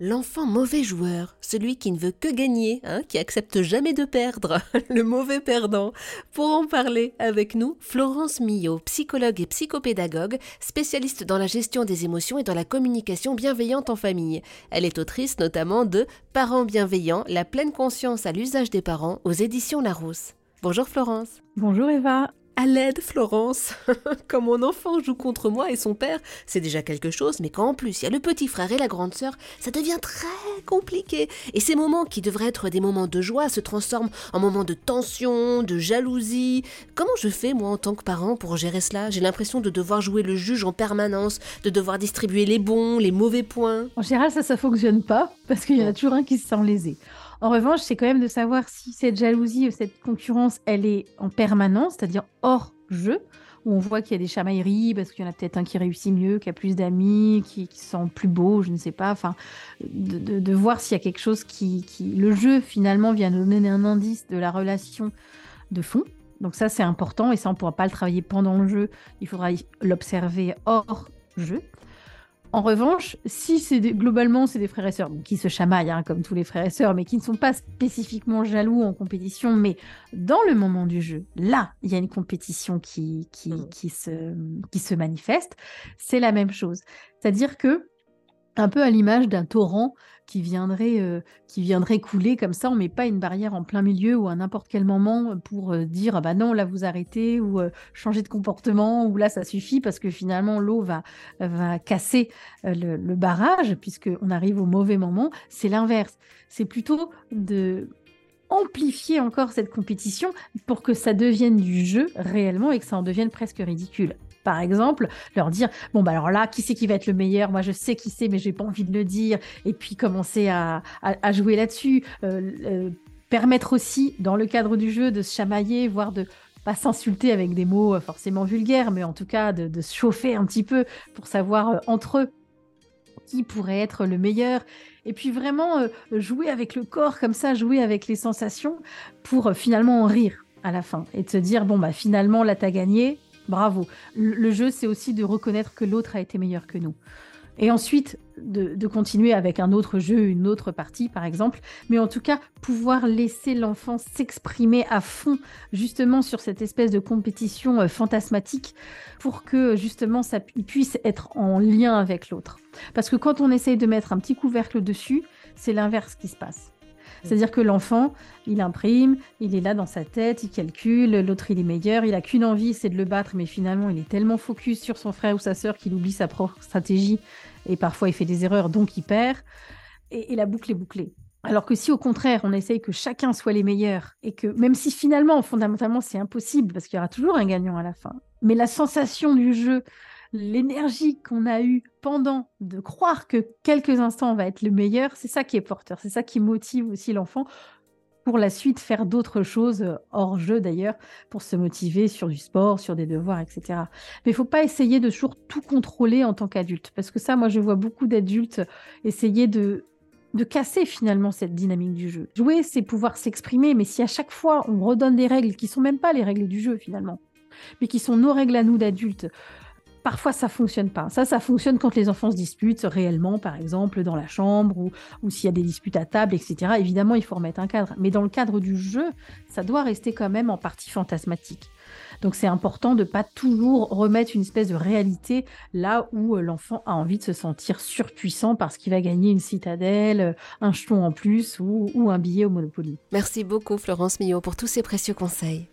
L'enfant mauvais joueur, celui qui ne veut que gagner, hein, qui accepte jamais de perdre, le mauvais perdant. Pour en parler avec nous, Florence Millot, psychologue et psychopédagogue, spécialiste dans la gestion des émotions et dans la communication bienveillante en famille. Elle est autrice notamment de Parents bienveillants, la pleine conscience à l'usage des parents aux éditions Larousse. Bonjour Florence. Bonjour Eva. À l'aide, Florence Quand mon enfant joue contre moi et son père, c'est déjà quelque chose, mais quand en plus il y a le petit frère et la grande sœur, ça devient très compliqué. Et ces moments qui devraient être des moments de joie se transforment en moments de tension, de jalousie. Comment je fais, moi, en tant que parent, pour gérer cela? J'ai l'impression de devoir jouer le juge en permanence, de devoir distribuer les bons, les mauvais points. En général, ça, ça fonctionne pas, parce qu'il y en a toujours un qui se sent lésé. En revanche, c'est quand même de savoir si cette jalousie ou cette concurrence, elle est en permanence, c'est-à-dire hors jeu, où on voit qu'il y a des chamailleries, parce qu'il y en a peut-être un qui réussit mieux, qui a plus d'amis, qui, qui sent plus beau, je ne sais pas. Enfin, de, voir s'il y a quelque chose qui, qui, Le jeu, finalement, vient donner un indice de la relation de fond. Donc ça, c'est important, et ça, on ne pourra pas le travailler pendant le jeu. Il faudra l'observer hors jeu. En revanche, si c'est globalement c'est des frères et sœurs qui se chamaillent hein, comme tous les frères et sœurs, mais qui ne sont pas spécifiquement jaloux en compétition, mais dans le moment du jeu, là, il y a une compétition qui, qui, qui, se, qui se manifeste, c'est la même chose. C'est-à-dire que un peu à l'image d'un torrent qui viendrait, euh, qui couler comme ça. On met pas une barrière en plein milieu ou à n'importe quel moment pour euh, dire ah bah non là vous arrêtez ou euh, changer de comportement ou là ça suffit parce que finalement l'eau va va casser le, le, barrage puisque on arrive au mauvais moment. C'est l'inverse. C'est plutôt de amplifier encore cette compétition pour que ça devienne du jeu réellement et que ça en devienne presque ridicule par exemple, leur dire bon bah alors là, qui c'est qui va être le meilleur? Moi je sais qui c'est, mais j'ai pas envie de le dire. Et puis commencer à, jouer là-dessus. Euh, euh, permettre aussi, dans le cadre du jeu, de se chamailler, voire de pas s'insulter avec des mots euh, forcément vulgaires, mais en tout cas de, se chauffer un petit peu pour savoir entre eux qui pourrait être le meilleur. Et puis vraiment jouer avec le corps comme ça, jouer avec les sensations pour finalement en rire à la fin et de se dire bon bah finalement là t'as gagné, Bravo. Le, jeu, c'est aussi de reconnaître que l'autre a été meilleur que nous. Et ensuite, de, continuer avec un autre jeu, une autre partie, par exemple. Mais en tout cas, pouvoir laisser l'enfant s'exprimer à fond, justement, sur cette espèce de compétition euh, fantasmatique, pour que, justement, ça, puisse être en lien avec l'autre. Parce que quand on essaye de mettre un petit couvercle dessus, c'est l'inverse qui se passe. C'est-à-dire que l'enfant, il imprime, il est là dans sa tête, il calcule, l'autre il est meilleur, il a qu'une envie, c'est de le battre, mais finalement il est tellement focus sur son frère ou sa sœur qu'il oublie sa propre stratégie et parfois il fait des erreurs, donc il perd. Et, la boucle est bouclée. Alors que si au contraire, on essaye que chacun soit les meilleurs et que même si finalement, fondamentalement, c'est impossible parce qu'il y aura toujours un gagnant à la fin, mais la sensation du jeu, l'énergie qu'on a eue pendant de croire que quelques instants va être le meilleur, c'est ça qui est porteur, c'est ça qui motive aussi l'enfant pour la suite faire d'autres choses, euh, hors jeu d'ailleurs, pour se motiver sur du sport, sur des devoirs, etc. Mais il faut pas essayer de toujours tout contrôler en tant qu'adulte, parce que ça, moi, je vois beaucoup d'adultes essayer de de casser finalement cette dynamique du jeu. Jouer, c'est pouvoir s'exprimer, mais si à chaque fois on redonne des règles qui sont même pas les règles du jeu finalement, mais qui sont nos règles à nous d'adultes, parfois ça fonctionne pas. Ça, ça fonctionne quand les enfants se disputent réellement, par exemple, dans la chambre ou, s'il y a des disputes à table, etc. Évidemment, il faut remettre un cadre. Mais dans le cadre du jeu, ça doit rester quand même en partie fantasmatique. Donc c'est important de pas toujours remettre une espèce de réalité là où euh, l'enfant a envie de se sentir surpuissant parce qu'il va gagner une citadelle, euh, un jeton en plus ou, ou un billet au Monopoly. Merci beaucoup Florence Millot pour tous ces précieux conseils.